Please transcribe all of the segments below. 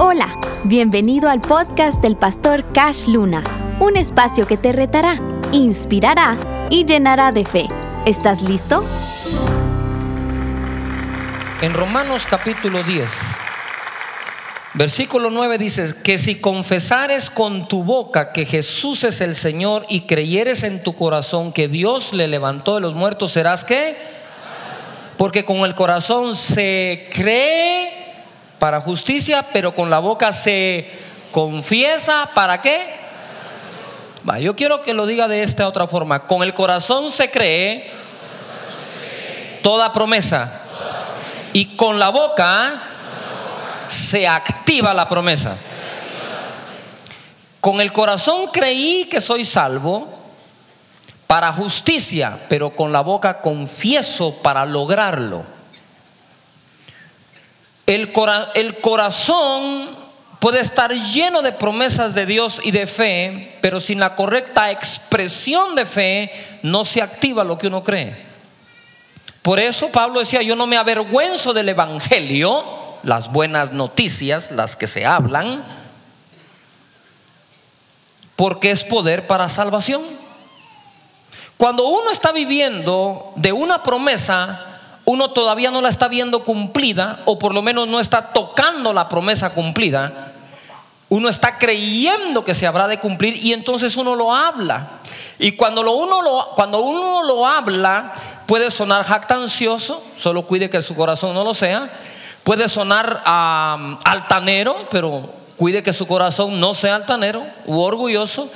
Hola, bienvenido al podcast del pastor Cash Luna, un espacio que te retará, inspirará y llenará de fe. ¿Estás listo? En Romanos capítulo 10, versículo 9 dice que si confesares con tu boca que Jesús es el Señor y creyeres en tu corazón que Dios le levantó de los muertos, serás qué? Porque con el corazón se cree para justicia, pero con la boca se confiesa para qué? Va, yo quiero que lo diga de esta otra forma. Con el corazón se cree toda promesa y con la boca se activa la promesa. Con el corazón creí que soy salvo para justicia, pero con la boca confieso para lograrlo. El, corazón puede estar lleno de promesas de Dios y de fe, pero sin la correcta expresión de fe no se activa lo que uno cree. Por eso Pablo decía, yo no me avergüenzo del Evangelio, las buenas noticias, las que se hablan, porque es poder para salvación. Cuando uno está viviendo de una promesa, uno todavía no la está viendo cumplida o por lo menos no está tocando la promesa cumplida, uno está creyendo que se habrá de cumplir y entonces uno lo habla. Y cuando, uno, lo, cuando uno lo habla, puede sonar jactancioso, solo cuide que su corazón no lo sea, puede sonar altanero, pero cuide que su corazón no sea altanero u orgulloso,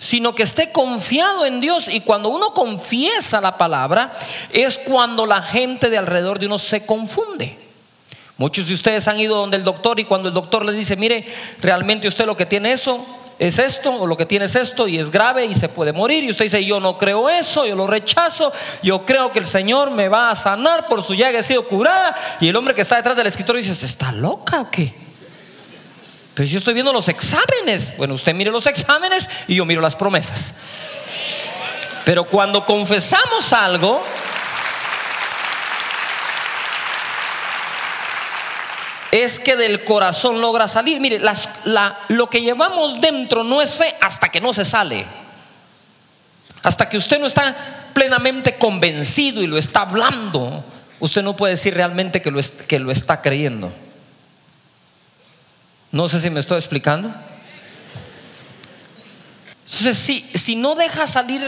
sino que esté confiado en Dios. Y cuando uno confiesa la palabra, es cuando la gente de alrededor de uno se confunde. Muchos de ustedes han ido donde el doctor y cuando el doctor les dice, mire, realmente usted lo que tiene eso es esto, o lo que tiene es esto, y es grave y se puede morir. Y usted dice, yo no creo eso, yo lo rechazo, yo creo que el Señor me va a sanar, por su llaga he sido curada. Y el hombre que está detrás del escritorio dice, ¿está loca o qué? Pero yo estoy viendo los exámenes. Bueno, usted mire los exámenes y yo miro las promesas. Pero cuando confesamos algo, es que del corazón logra salir. Mire, lo que llevamos dentro no es fe hasta que no se sale. Hasta que usted no está plenamente convencido y lo está hablando, usted no puede decir realmente que lo, que lo está creyendo. No sé si me estoy explicando. Entonces, si, si no deja salir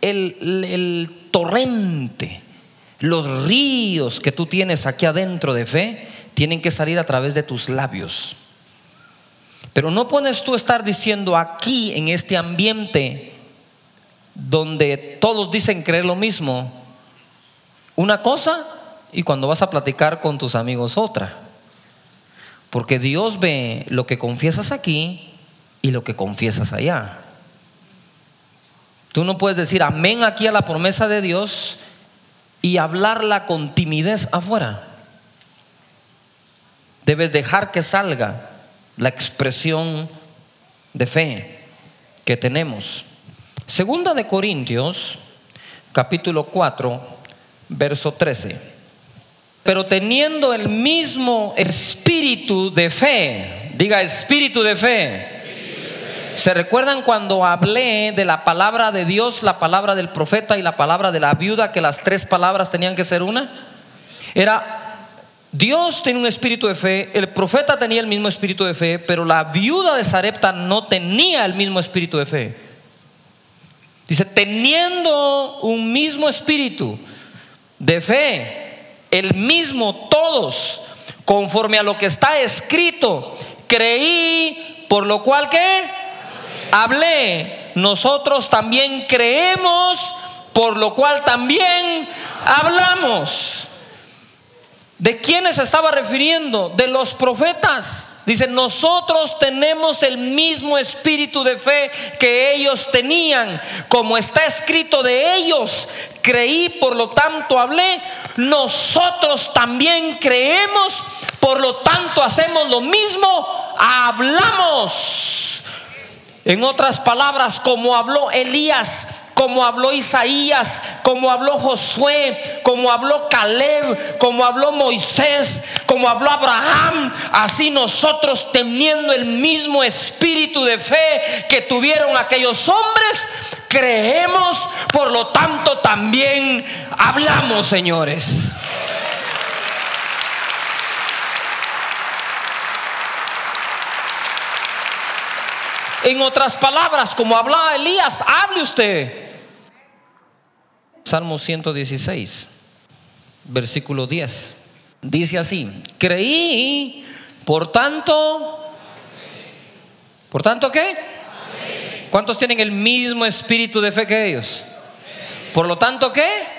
el, el torrente, los ríos que tú tienes aquí adentro de fe, tienen que salir a través de tus labios. Pero no pones tú estar diciendo aquí, en este ambiente, donde todos dicen creer lo mismo, una cosa y cuando vas a platicar con tus amigos otra. Porque Dios ve lo que confiesas aquí y lo que confiesas allá. Tú no puedes decir amén aquí a la promesa de Dios y hablarla con timidez afuera. Debes dejar que salga la expresión de fe que tenemos. Segunda de Corintios, capítulo 4, verso 13 pero teniendo el mismo espíritu de fe. Diga espíritu de fe. ¿Se recuerdan cuando hablé de la palabra de Dios, la palabra del profeta y la palabra de la viuda, que las tres palabras tenían que ser una? Era, Dios tiene un espíritu de fe, el profeta tenía el mismo espíritu de fe, pero la viuda de Sarepta no tenía el mismo espíritu de fe. Dice, teniendo un mismo espíritu de fe, el mismo todos, conforme a lo que está escrito. Creí, por lo cual que hablé. Nosotros también creemos, por lo cual también hablamos. ¿De quiénes se estaba refiriendo? De los profetas. Dice, nosotros tenemos el mismo espíritu de fe que ellos tenían, como está escrito de ellos. Creí, por lo tanto hablé. Nosotros también creemos, por lo tanto hacemos lo mismo, hablamos. En otras palabras, como habló Elías como habló Isaías, como habló Josué, como habló Caleb, como habló Moisés, como habló Abraham, así nosotros teniendo el mismo espíritu de fe que tuvieron aquellos hombres, creemos, por lo tanto también hablamos, señores. En otras palabras, como hablaba Elías, hable usted. Salmo 116, versículo 10. Dice así, creí, por tanto, por tanto, ¿qué? ¿Cuántos tienen el mismo espíritu de fe que ellos? Por lo tanto, ¿qué?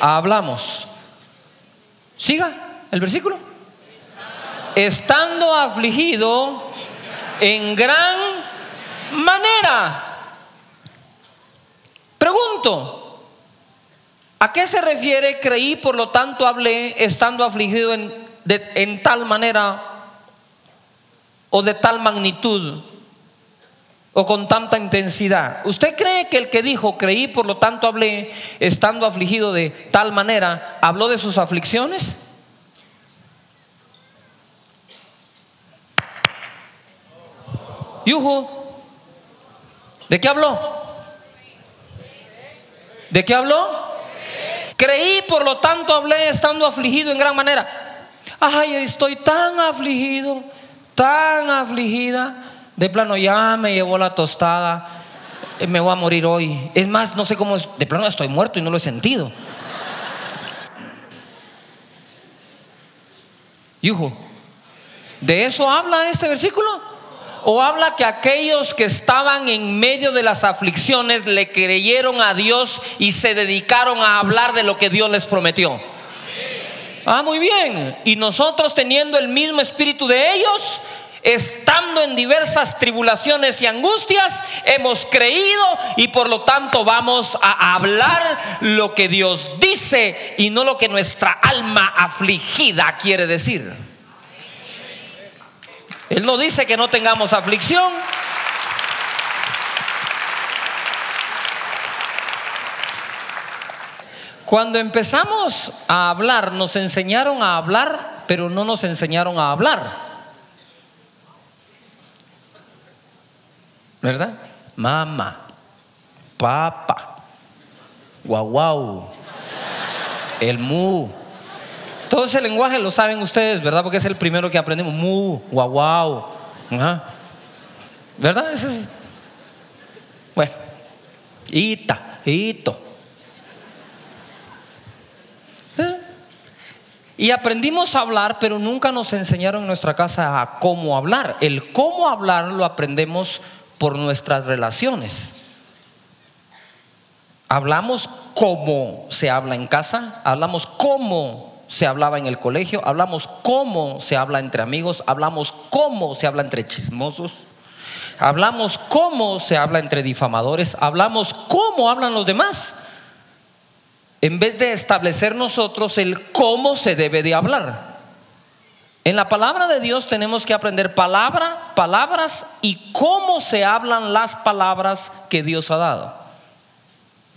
Hablamos. Siga el versículo. Estando afligido en gran manera. Pregunto, ¿a qué se refiere creí, por lo tanto hablé, estando afligido en, en tal manera o de tal magnitud o con tanta intensidad? ¿Usted cree que el que dijo creí, por lo tanto hablé, estando afligido de tal manera, habló de sus aflicciones? Yuhu. ¿De qué habló? ¿De qué habló? Creí, por lo tanto hablé estando afligido en gran manera. Ay, estoy tan afligido, tan afligida. De plano ya me llevó la tostada. Eh, me voy a morir hoy. Es más, no sé cómo es. De plano estoy muerto y no lo he sentido. Yuhu. ¿De eso habla este versículo? o habla que aquellos que estaban en medio de las aflicciones le creyeron a Dios y se dedicaron a hablar de lo que Dios les prometió. Ah, muy bien. Y nosotros teniendo el mismo espíritu de ellos, estando en diversas tribulaciones y angustias, hemos creído y por lo tanto vamos a hablar lo que Dios dice y no lo que nuestra alma afligida quiere decir. Él no dice que no tengamos aflicción. Cuando empezamos a hablar, nos enseñaron a hablar, pero no nos enseñaron a hablar. ¿Verdad? Mamá, papá, guau el mu. Todo ese lenguaje lo saben ustedes, ¿verdad? Porque es el primero que aprendemos. Mu, guau, guau. ¿Verdad? Bueno, ita, ito. ¿Eh? Y aprendimos a hablar, pero nunca nos enseñaron en nuestra casa a cómo hablar. El cómo hablar lo aprendemos por nuestras relaciones. Hablamos cómo se habla en casa, hablamos cómo se hablaba en el colegio, hablamos cómo se habla entre amigos, hablamos cómo se habla entre chismosos, hablamos cómo se habla entre difamadores, hablamos cómo hablan los demás, en vez de establecer nosotros el cómo se debe de hablar. En la palabra de Dios tenemos que aprender palabra, palabras y cómo se hablan las palabras que Dios ha dado.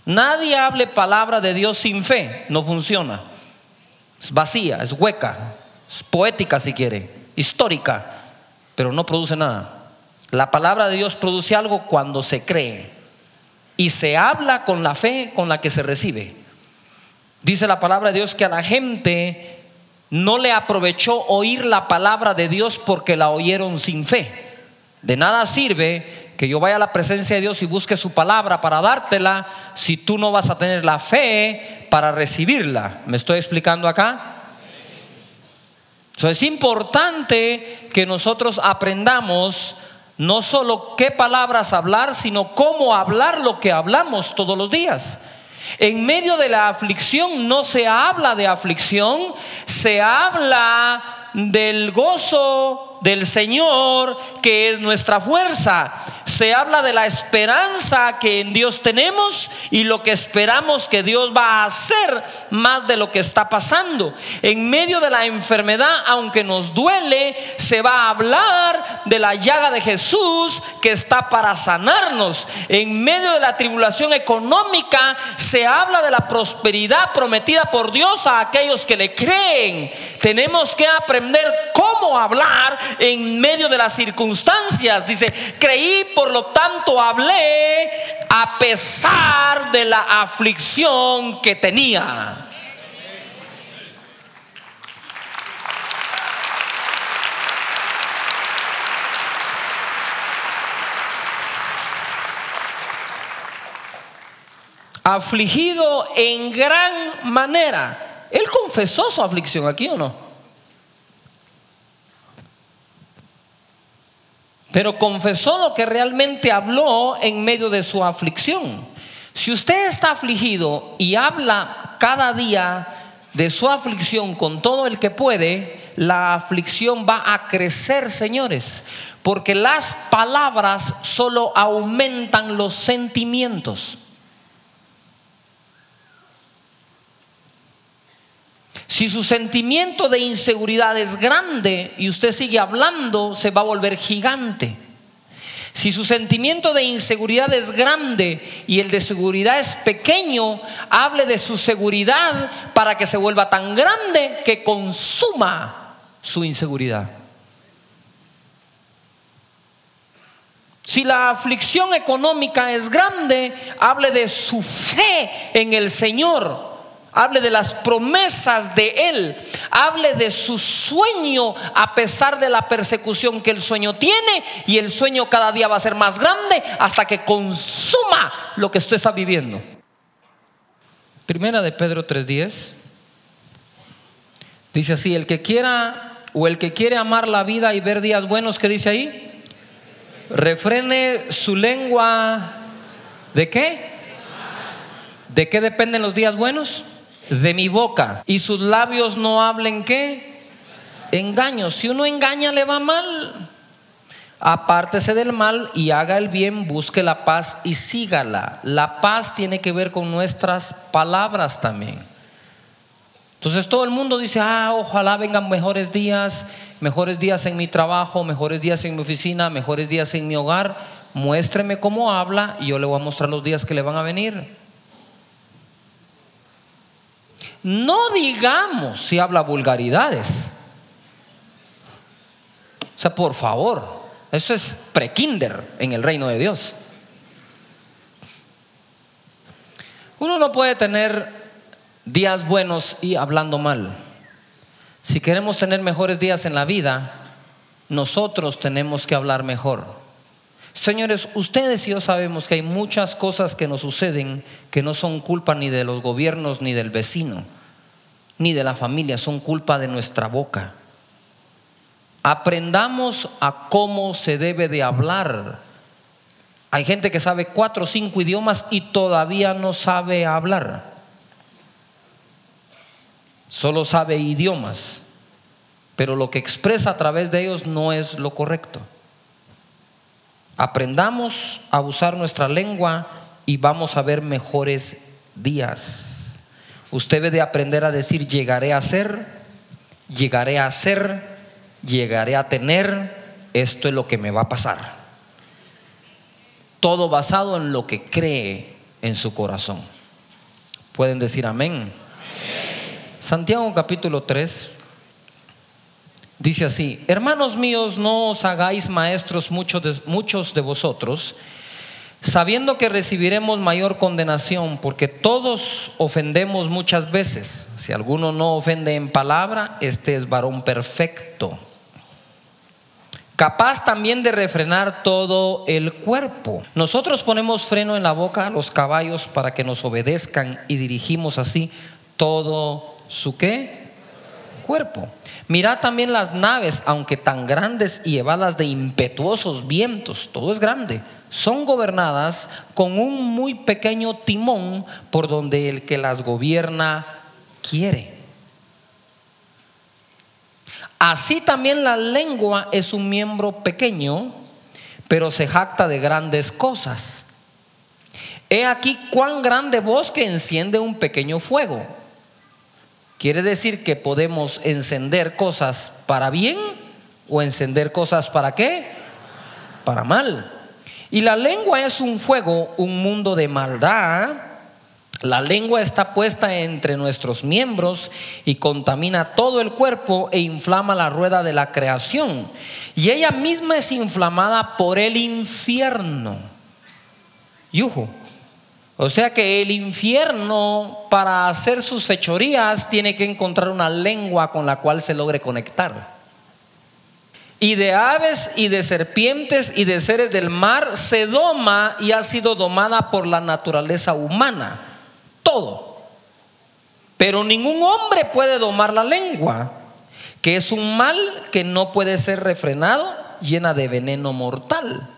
Nadie hable palabra de Dios sin fe, no funciona. Es vacía, es hueca, es poética si quiere, histórica, pero no produce nada. La palabra de Dios produce algo cuando se cree y se habla con la fe con la que se recibe. Dice la palabra de Dios que a la gente no le aprovechó oír la palabra de Dios porque la oyeron sin fe. De nada sirve que yo vaya a la presencia de Dios y busque su palabra para dártela si tú no vas a tener la fe para recibirla. ¿Me estoy explicando acá? es importante que nosotros aprendamos no solo qué palabras hablar, sino cómo hablar lo que hablamos todos los días. En medio de la aflicción no se habla de aflicción, se habla del gozo del Señor que es nuestra fuerza se habla de la esperanza que en Dios tenemos y lo que esperamos que Dios va a hacer más de lo que está pasando. En medio de la enfermedad, aunque nos duele, se va a hablar de la llaga de Jesús que está para sanarnos. En medio de la tribulación económica, se habla de la prosperidad prometida por Dios a aquellos que le creen. Tenemos que aprender cómo hablar en medio de las circunstancias. Dice, creí por lo tanto hablé a pesar de la aflicción que tenía. Afligido en gran manera. Él confesó su aflicción aquí o no? Pero confesó lo que realmente habló en medio de su aflicción. Si usted está afligido y habla cada día de su aflicción con todo el que puede, la aflicción va a crecer, señores, porque las palabras solo aumentan los sentimientos. Si su sentimiento de inseguridad es grande y usted sigue hablando, se va a volver gigante. Si su sentimiento de inseguridad es grande y el de seguridad es pequeño, hable de su seguridad para que se vuelva tan grande que consuma su inseguridad. Si la aflicción económica es grande, hable de su fe en el Señor Hable de las promesas de Él. Hable de su sueño a pesar de la persecución que el sueño tiene. Y el sueño cada día va a ser más grande hasta que consuma lo que usted está viviendo. Primera de Pedro 3.10. Dice así, el que quiera o el que quiere amar la vida y ver días buenos, ¿qué dice ahí? Refrene su lengua. ¿De qué? ¿De qué dependen los días buenos? De mi boca y sus labios no hablen qué? Engaños. Si uno engaña le va mal. Apártese del mal y haga el bien, busque la paz y sígala. La paz tiene que ver con nuestras palabras también. Entonces todo el mundo dice, ah, ojalá vengan mejores días, mejores días en mi trabajo, mejores días en mi oficina, mejores días en mi hogar. Muéstreme cómo habla y yo le voy a mostrar los días que le van a venir. No digamos si habla vulgaridades. O sea, por favor, eso es prekinder en el reino de Dios. Uno no puede tener días buenos y hablando mal. Si queremos tener mejores días en la vida, nosotros tenemos que hablar mejor. Señores, ustedes y yo sabemos que hay muchas cosas que nos suceden que no son culpa ni de los gobiernos ni del vecino, ni de la familia, son culpa de nuestra boca. Aprendamos a cómo se debe de hablar. Hay gente que sabe cuatro o cinco idiomas y todavía no sabe hablar. Solo sabe idiomas, pero lo que expresa a través de ellos no es lo correcto. Aprendamos a usar nuestra lengua y vamos a ver mejores días. Usted debe de aprender a decir llegaré a ser, llegaré a ser, llegaré a tener, esto es lo que me va a pasar. Todo basado en lo que cree en su corazón. Pueden decir amén. amén. Santiago capítulo 3 Dice así, hermanos míos, no os hagáis maestros muchos de, muchos de vosotros, sabiendo que recibiremos mayor condenación, porque todos ofendemos muchas veces. Si alguno no ofende en palabra, este es varón perfecto, capaz también de refrenar todo el cuerpo. Nosotros ponemos freno en la boca a los caballos para que nos obedezcan y dirigimos así todo su qué? Cuerpo. Mirad también las naves, aunque tan grandes y llevadas de impetuosos vientos, todo es grande, son gobernadas con un muy pequeño timón por donde el que las gobierna quiere. Así también la lengua es un miembro pequeño, pero se jacta de grandes cosas. He aquí cuán grande bosque enciende un pequeño fuego. Quiere decir que podemos encender cosas para bien o encender cosas para qué? Para mal. Y la lengua es un fuego, un mundo de maldad. La lengua está puesta entre nuestros miembros y contamina todo el cuerpo e inflama la rueda de la creación. Y ella misma es inflamada por el infierno. Yujo. O sea que el infierno para hacer sus fechorías tiene que encontrar una lengua con la cual se logre conectar. Y de aves y de serpientes y de seres del mar se doma y ha sido domada por la naturaleza humana. Todo. Pero ningún hombre puede domar la lengua, que es un mal que no puede ser refrenado, llena de veneno mortal.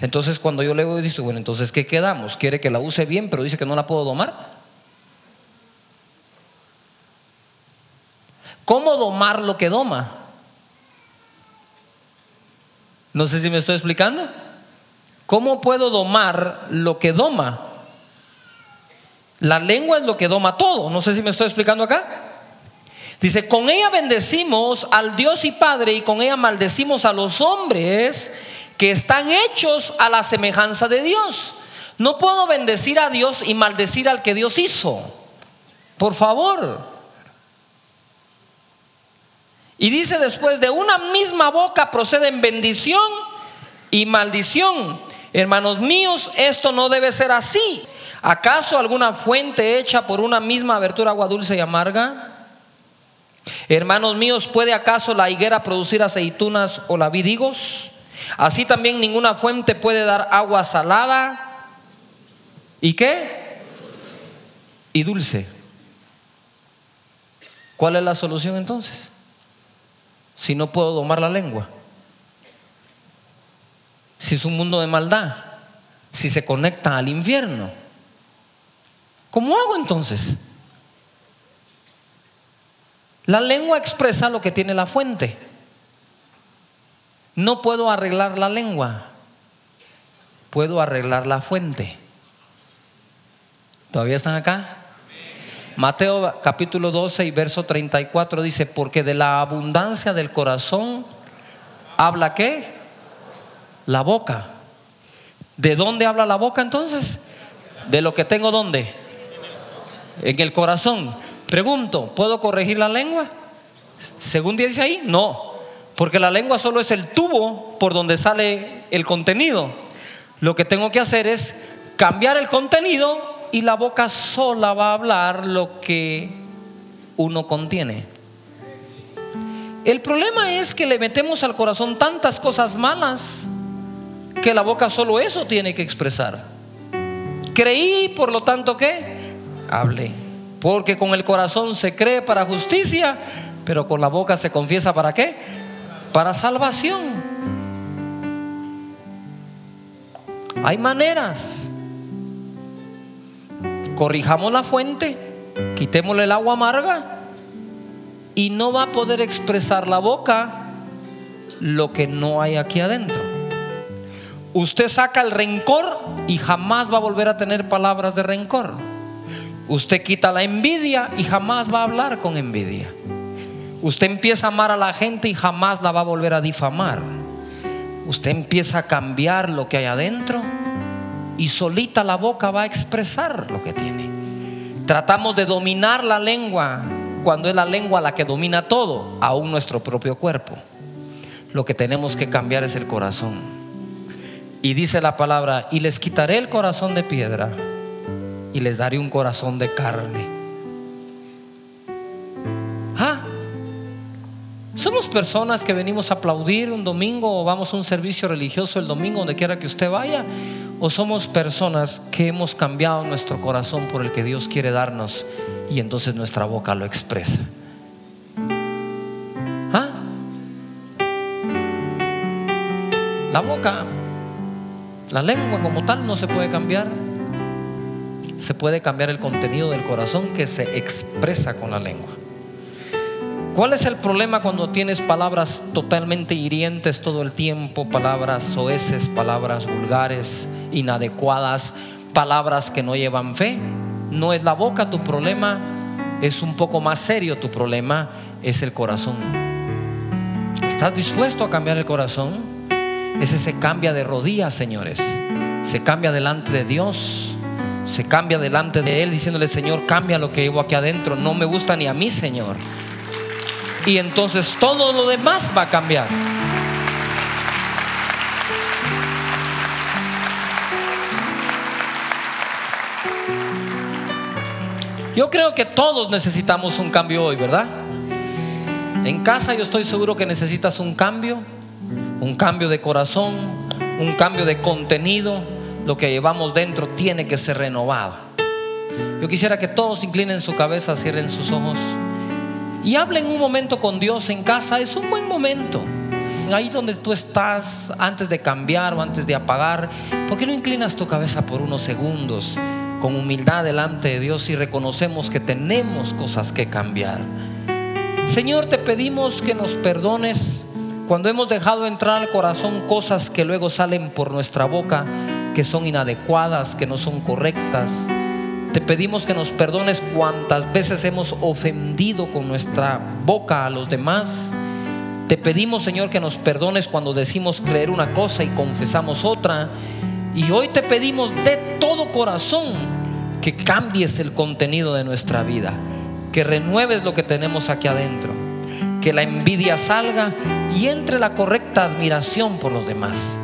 Entonces cuando yo leo dice, bueno, entonces ¿qué quedamos? Quiere que la use bien, pero dice que no la puedo domar. ¿Cómo domar lo que doma? No sé si me estoy explicando. ¿Cómo puedo domar lo que doma? La lengua es lo que doma todo. No sé si me estoy explicando acá. Dice, con ella bendecimos al Dios y Padre y con ella maldecimos a los hombres que están hechos a la semejanza de Dios. No puedo bendecir a Dios y maldecir al que Dios hizo. Por favor. Y dice después, de una misma boca proceden bendición y maldición. Hermanos míos, esto no debe ser así. ¿Acaso alguna fuente hecha por una misma abertura agua dulce y amarga? Hermanos míos, ¿puede acaso la higuera producir aceitunas o la vid Así también ninguna fuente puede dar agua salada. ¿Y qué? Y dulce. ¿Cuál es la solución entonces? Si no puedo domar la lengua. Si es un mundo de maldad. Si se conecta al infierno. ¿Cómo hago entonces? La lengua expresa lo que tiene la fuente. No puedo arreglar la lengua, puedo arreglar la fuente. ¿Todavía están acá? Mateo capítulo 12 y verso 34 dice, porque de la abundancia del corazón habla qué? La boca. ¿De dónde habla la boca entonces? De lo que tengo dónde? En el corazón. Pregunto, ¿puedo corregir la lengua? Según dice ahí, no. Porque la lengua solo es el tubo por donde sale el contenido. Lo que tengo que hacer es cambiar el contenido y la boca sola va a hablar lo que uno contiene. El problema es que le metemos al corazón tantas cosas malas que la boca solo eso tiene que expresar. Creí, por lo tanto, que hablé. Porque con el corazón se cree para justicia, pero con la boca se confiesa para qué? Para salvación. Hay maneras. Corrijamos la fuente, quitémosle el agua amarga y no va a poder expresar la boca lo que no hay aquí adentro. Usted saca el rencor y jamás va a volver a tener palabras de rencor. Usted quita la envidia y jamás va a hablar con envidia. Usted empieza a amar a la gente y jamás la va a volver a difamar. Usted empieza a cambiar lo que hay adentro y solita la boca va a expresar lo que tiene. Tratamos de dominar la lengua cuando es la lengua la que domina todo, aún nuestro propio cuerpo. Lo que tenemos que cambiar es el corazón. Y dice la palabra, y les quitaré el corazón de piedra y les daré un corazón de carne Somos personas que venimos a aplaudir un domingo o vamos a un servicio religioso el domingo, donde quiera que usted vaya, o somos personas que hemos cambiado nuestro corazón por el que Dios quiere darnos y entonces nuestra boca lo expresa. ¿Ah? La boca, la lengua como tal no se puede cambiar. Se puede cambiar el contenido del corazón que se expresa con la lengua. ¿Cuál es el problema cuando tienes palabras totalmente hirientes todo el tiempo? Palabras soeces, palabras vulgares, inadecuadas, palabras que no llevan fe. No es la boca tu problema, es un poco más serio tu problema, es el corazón. ¿Estás dispuesto a cambiar el corazón? Ese se cambia de rodillas, señores. Se cambia delante de Dios. Se cambia delante de Él diciéndole, Señor, cambia lo que llevo aquí adentro. No me gusta ni a mí, Señor y entonces todo lo demás va a cambiar. Yo creo que todos necesitamos un cambio hoy, ¿verdad? En casa yo estoy seguro que necesitas un cambio, un cambio de corazón, un cambio de contenido. Lo que llevamos dentro tiene que ser renovado. Yo quisiera que todos inclinen su cabeza, cierren sus ojos y hablen un momento con Dios en casa, es un buen momento. Ahí donde tú estás, antes de cambiar o antes de apagar, ¿por qué no inclinas tu cabeza por unos segundos con humildad delante de Dios y reconocemos que tenemos cosas que cambiar? Señor, te pedimos que nos perdones cuando hemos dejado entrar al corazón cosas que luego salen por nuestra boca, que son inadecuadas, que no son correctas te pedimos que nos perdones cuantas veces hemos ofendido con nuestra boca a los demás. Te pedimos, Señor, que nos perdones cuando decimos creer una cosa y confesamos otra. Y hoy te pedimos de todo corazón que cambies el contenido de nuestra vida, que renueves lo que tenemos aquí adentro, que la envidia salga y entre la correcta admiración por los demás,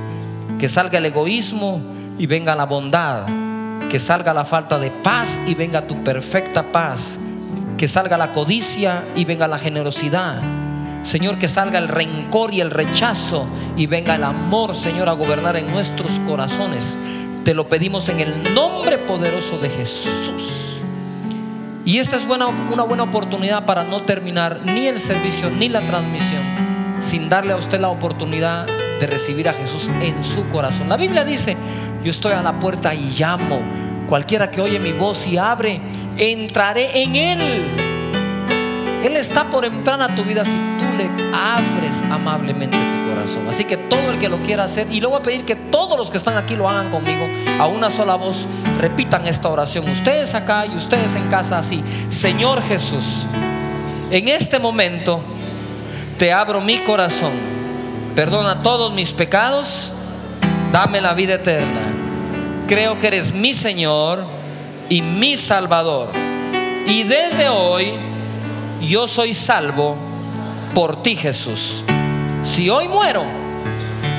que salga el egoísmo y venga la bondad, que salga la falta de paz y venga tu perfecta paz. Que salga la codicia y venga la generosidad. Señor, que salga el rencor y el rechazo y venga el amor, Señor, a gobernar en nuestros corazones. Te lo pedimos en el nombre poderoso de Jesús. Y esta es buena, una buena oportunidad para no terminar ni el servicio ni la transmisión sin darle a usted la oportunidad de recibir a Jesús en su corazón. La Biblia dice, yo estoy a la puerta y llamo. Cualquiera que oye mi voz y abre, entraré en Él. Él está por entrar a tu vida si tú le abres amablemente tu corazón. Así que todo el que lo quiera hacer, y le voy a pedir que todos los que están aquí lo hagan conmigo, a una sola voz, repitan esta oración. Ustedes acá y ustedes en casa así. Señor Jesús, en este momento te abro mi corazón. Perdona todos mis pecados dame la vida eterna. Creo que eres mi Señor y mi Salvador. Y desde hoy yo soy salvo por ti Jesús. Si hoy muero,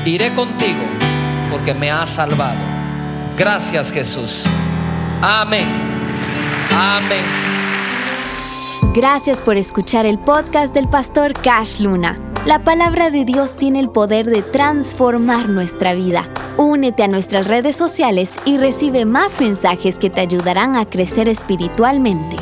iré contigo porque me has salvado. Gracias Jesús. Amén. Amén. Gracias por escuchar el podcast del pastor Cash Luna. La palabra de Dios tiene el poder de transformar nuestra vida. Únete a nuestras redes sociales y recibe más mensajes que te ayudarán a crecer espiritualmente.